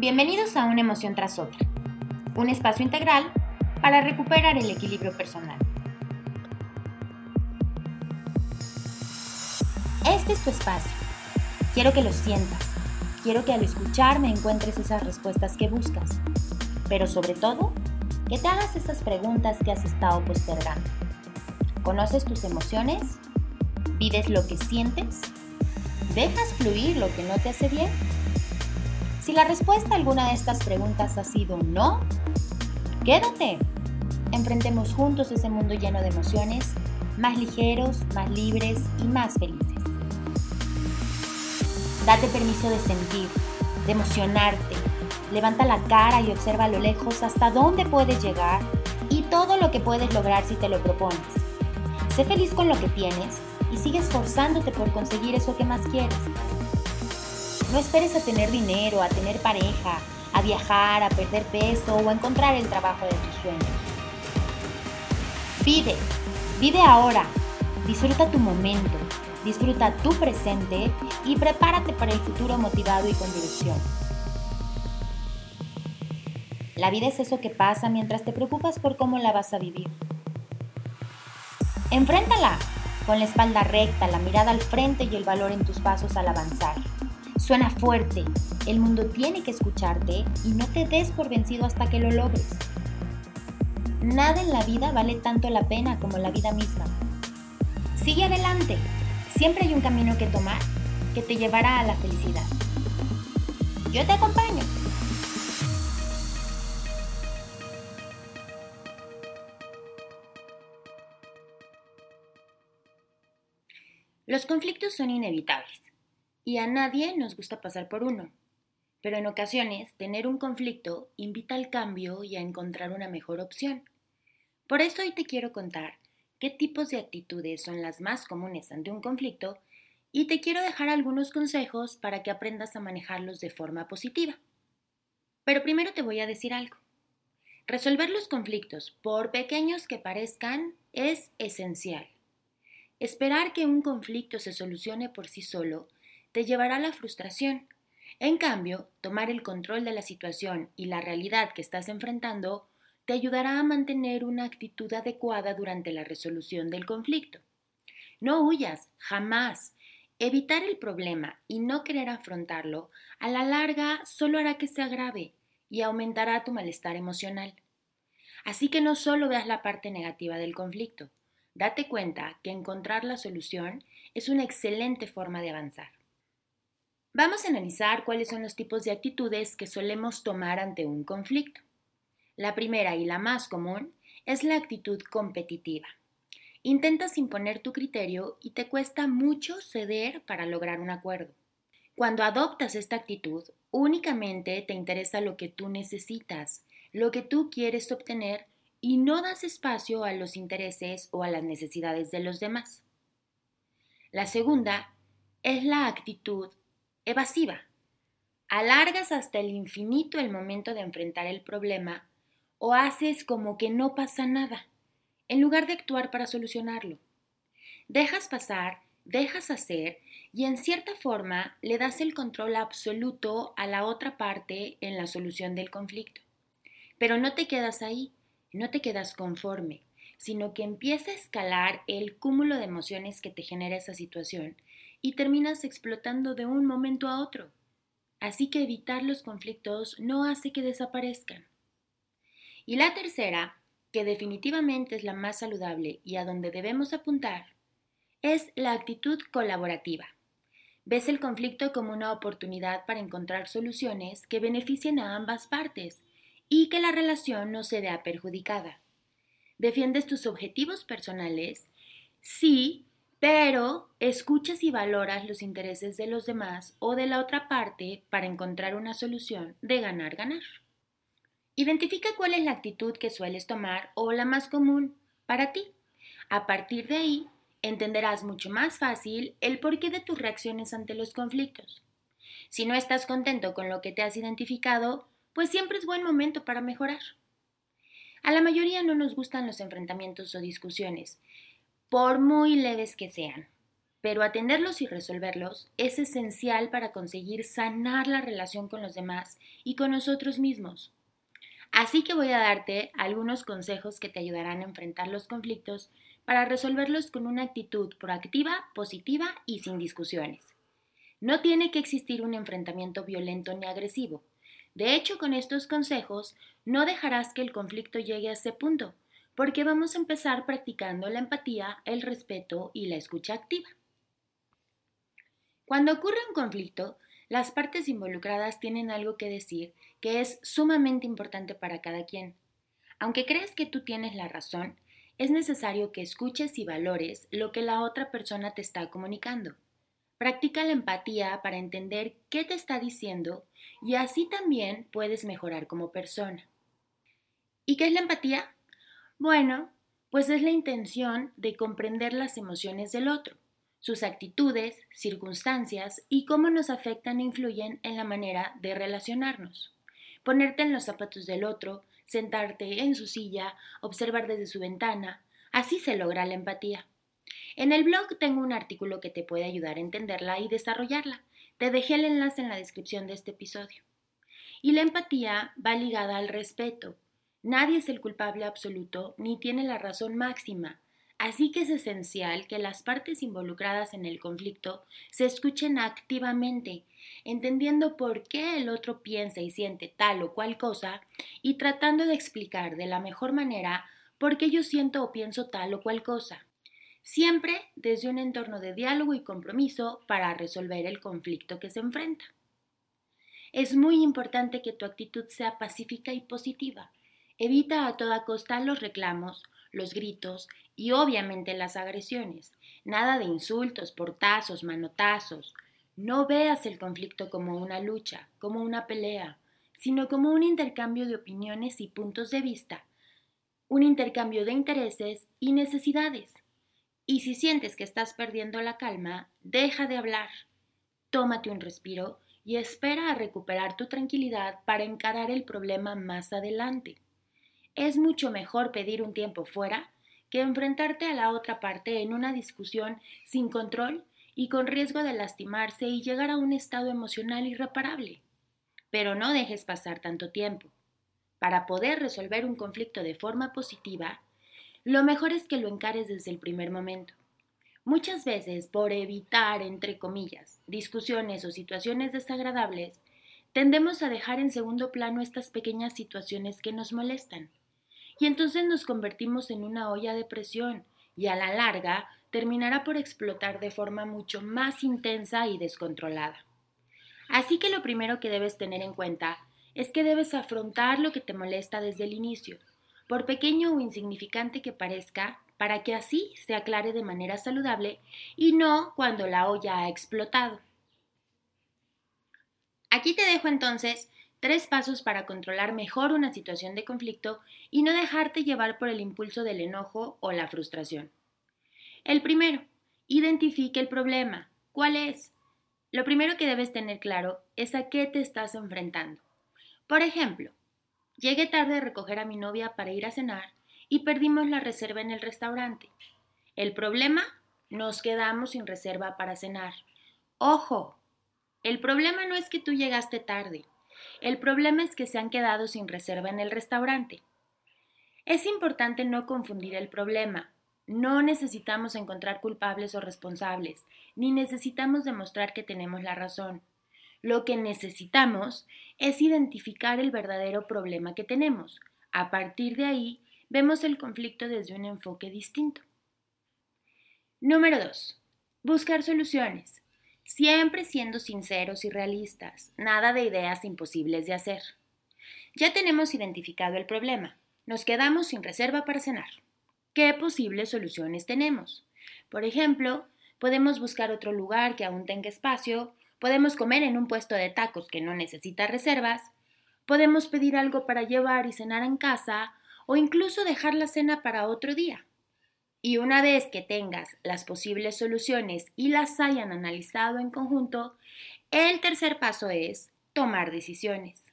Bienvenidos a Una emoción tras otra, un espacio integral para recuperar el equilibrio personal. Este es tu espacio. Quiero que lo sientas. Quiero que al escucharme encuentres esas respuestas que buscas. Pero sobre todo, que te hagas esas preguntas que has estado postergando. ¿Conoces tus emociones? ¿Vives lo que sientes? ¿Dejas fluir lo que no te hace bien? Si la respuesta a alguna de estas preguntas ha sido no, quédate. Enfrentemos juntos ese mundo lleno de emociones, más ligeros, más libres y más felices. Date permiso de sentir, de emocionarte. Levanta la cara y observa a lo lejos hasta dónde puedes llegar y todo lo que puedes lograr si te lo propones. Sé feliz con lo que tienes y sigue esforzándote por conseguir eso que más quieres. No esperes a tener dinero, a tener pareja, a viajar, a perder peso o a encontrar el trabajo de tus sueños. Vive, vive ahora, disfruta tu momento, disfruta tu presente y prepárate para el futuro motivado y con dirección. La vida es eso que pasa mientras te preocupas por cómo la vas a vivir. Enfréntala con la espalda recta, la mirada al frente y el valor en tus pasos al avanzar. Suena fuerte, el mundo tiene que escucharte y no te des por vencido hasta que lo logres. Nada en la vida vale tanto la pena como la vida misma. Sigue adelante, siempre hay un camino que tomar que te llevará a la felicidad. Yo te acompaño. Los conflictos son inevitables y a nadie nos gusta pasar por uno. Pero en ocasiones, tener un conflicto invita al cambio y a encontrar una mejor opción. Por eso hoy te quiero contar qué tipos de actitudes son las más comunes ante un conflicto y te quiero dejar algunos consejos para que aprendas a manejarlos de forma positiva. Pero primero te voy a decir algo. Resolver los conflictos, por pequeños que parezcan, es esencial. Esperar que un conflicto se solucione por sí solo te llevará a la frustración. En cambio, tomar el control de la situación y la realidad que estás enfrentando te ayudará a mantener una actitud adecuada durante la resolución del conflicto. No huyas, jamás. Evitar el problema y no querer afrontarlo a la larga solo hará que se agrave y aumentará tu malestar emocional. Así que no solo veas la parte negativa del conflicto, date cuenta que encontrar la solución es una excelente forma de avanzar. Vamos a analizar cuáles son los tipos de actitudes que solemos tomar ante un conflicto. La primera y la más común es la actitud competitiva. Intentas imponer tu criterio y te cuesta mucho ceder para lograr un acuerdo. Cuando adoptas esta actitud, únicamente te interesa lo que tú necesitas, lo que tú quieres obtener y no das espacio a los intereses o a las necesidades de los demás. La segunda es la actitud evasiva. Alargas hasta el infinito el momento de enfrentar el problema o haces como que no pasa nada, en lugar de actuar para solucionarlo. Dejas pasar, dejas hacer y en cierta forma le das el control absoluto a la otra parte en la solución del conflicto. Pero no te quedas ahí, no te quedas conforme, sino que empieza a escalar el cúmulo de emociones que te genera esa situación y terminas explotando de un momento a otro. Así que evitar los conflictos no hace que desaparezcan. Y la tercera, que definitivamente es la más saludable y a donde debemos apuntar, es la actitud colaborativa. Ves el conflicto como una oportunidad para encontrar soluciones que beneficien a ambas partes y que la relación no se vea perjudicada. Defiendes tus objetivos personales, sí, pero escuchas y valoras los intereses de los demás o de la otra parte para encontrar una solución de ganar-ganar. Identifica cuál es la actitud que sueles tomar o la más común para ti. A partir de ahí, entenderás mucho más fácil el porqué de tus reacciones ante los conflictos. Si no estás contento con lo que te has identificado, pues siempre es buen momento para mejorar. A la mayoría no nos gustan los enfrentamientos o discusiones, por muy leves que sean. pero atenderlos y resolverlos es esencial para conseguir sanar la relación con los demás y con nosotros mismos. Así que voy a darte algunos consejos que te ayudarán a enfrentar los conflictos para resolverlos con una actitud proactiva, positiva y sin discusiones. No tiene que existir un enfrentamiento violento ni agresivo. De hecho, con estos consejos no dejarás que el conflicto llegue a ese punto, porque vamos a empezar practicando la empatía, el respeto y la escucha activa. Cuando ocurre un conflicto, las partes involucradas tienen algo que decir que es sumamente importante para cada quien. Aunque creas que tú tienes la razón, es necesario que escuches y valores lo que la otra persona te está comunicando. Practica la empatía para entender qué te está diciendo y así también puedes mejorar como persona. ¿Y qué es la empatía? Bueno, pues es la intención de comprender las emociones del otro sus actitudes, circunstancias y cómo nos afectan e influyen en la manera de relacionarnos. Ponerte en los zapatos del otro, sentarte en su silla, observar desde su ventana, así se logra la empatía. En el blog tengo un artículo que te puede ayudar a entenderla y desarrollarla. Te dejé el enlace en la descripción de este episodio. Y la empatía va ligada al respeto. Nadie es el culpable absoluto ni tiene la razón máxima. Así que es esencial que las partes involucradas en el conflicto se escuchen activamente, entendiendo por qué el otro piensa y siente tal o cual cosa y tratando de explicar de la mejor manera por qué yo siento o pienso tal o cual cosa. Siempre desde un entorno de diálogo y compromiso para resolver el conflicto que se enfrenta. Es muy importante que tu actitud sea pacífica y positiva. Evita a toda costa los reclamos, los gritos y obviamente las agresiones. Nada de insultos, portazos, manotazos. No veas el conflicto como una lucha, como una pelea, sino como un intercambio de opiniones y puntos de vista, un intercambio de intereses y necesidades. Y si sientes que estás perdiendo la calma, deja de hablar, tómate un respiro y espera a recuperar tu tranquilidad para encarar el problema más adelante. Es mucho mejor pedir un tiempo fuera que enfrentarte a la otra parte en una discusión sin control y con riesgo de lastimarse y llegar a un estado emocional irreparable. Pero no dejes pasar tanto tiempo. Para poder resolver un conflicto de forma positiva, lo mejor es que lo encares desde el primer momento. Muchas veces, por evitar, entre comillas, discusiones o situaciones desagradables, tendemos a dejar en segundo plano estas pequeñas situaciones que nos molestan y entonces nos convertimos en una olla de presión y a la larga terminará por explotar de forma mucho más intensa y descontrolada. Así que lo primero que debes tener en cuenta es que debes afrontar lo que te molesta desde el inicio, por pequeño o insignificante que parezca, para que así se aclare de manera saludable y no cuando la olla ha explotado. Aquí te dejo entonces Tres pasos para controlar mejor una situación de conflicto y no dejarte llevar por el impulso del enojo o la frustración. El primero, identifique el problema. ¿Cuál es? Lo primero que debes tener claro es a qué te estás enfrentando. Por ejemplo, llegué tarde a recoger a mi novia para ir a cenar y perdimos la reserva en el restaurante. El problema, nos quedamos sin reserva para cenar. Ojo, el problema no es que tú llegaste tarde, el problema es que se han quedado sin reserva en el restaurante. Es importante no confundir el problema. No necesitamos encontrar culpables o responsables, ni necesitamos demostrar que tenemos la razón. Lo que necesitamos es identificar el verdadero problema que tenemos. A partir de ahí, vemos el conflicto desde un enfoque distinto. Número 2. Buscar soluciones siempre siendo sinceros y realistas, nada de ideas imposibles de hacer. Ya tenemos identificado el problema, nos quedamos sin reserva para cenar. ¿Qué posibles soluciones tenemos? Por ejemplo, podemos buscar otro lugar que aún tenga espacio, podemos comer en un puesto de tacos que no necesita reservas, podemos pedir algo para llevar y cenar en casa, o incluso dejar la cena para otro día. Y una vez que tengas las posibles soluciones y las hayan analizado en conjunto, el tercer paso es tomar decisiones.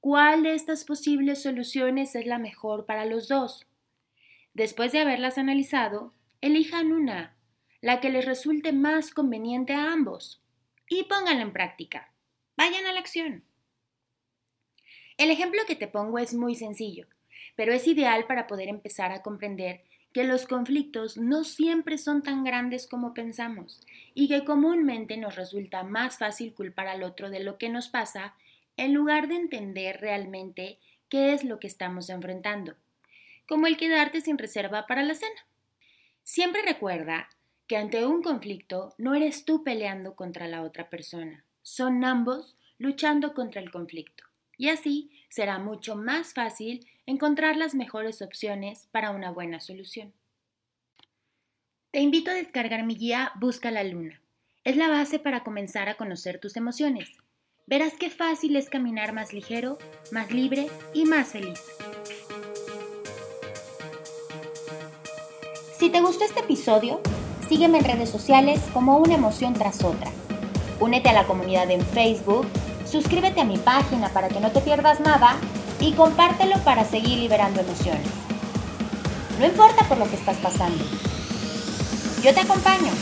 ¿Cuál de estas posibles soluciones es la mejor para los dos? Después de haberlas analizado, elijan una. la que les resulte más conveniente a ambos, y pónganla en práctica. Vayan a la acción. El ejemplo que te pongo es muy sencillo, pero es ideal para poder empezar a comprender que los conflictos no siempre son tan grandes como pensamos y que comúnmente nos resulta más fácil culpar al otro de lo que nos pasa en lugar de entender realmente qué es lo que estamos enfrentando, como el quedarte sin reserva para la cena. Siempre recuerda que ante un conflicto no eres tú peleando contra la otra persona, son ambos luchando contra el conflicto. Y así será mucho más fácil encontrar las mejores opciones para una buena solución. Te invito a descargar mi guía Busca la Luna. Es la base para comenzar a conocer tus emociones. Verás qué fácil es caminar más ligero, más libre y más feliz. Si te gustó este episodio, sígueme en redes sociales como una emoción tras otra. Únete a la comunidad en Facebook, suscríbete a mi página para que no te pierdas nada y compártelo para seguir liberando emociones. No importa por lo que estás pasando. Yo te acompaño.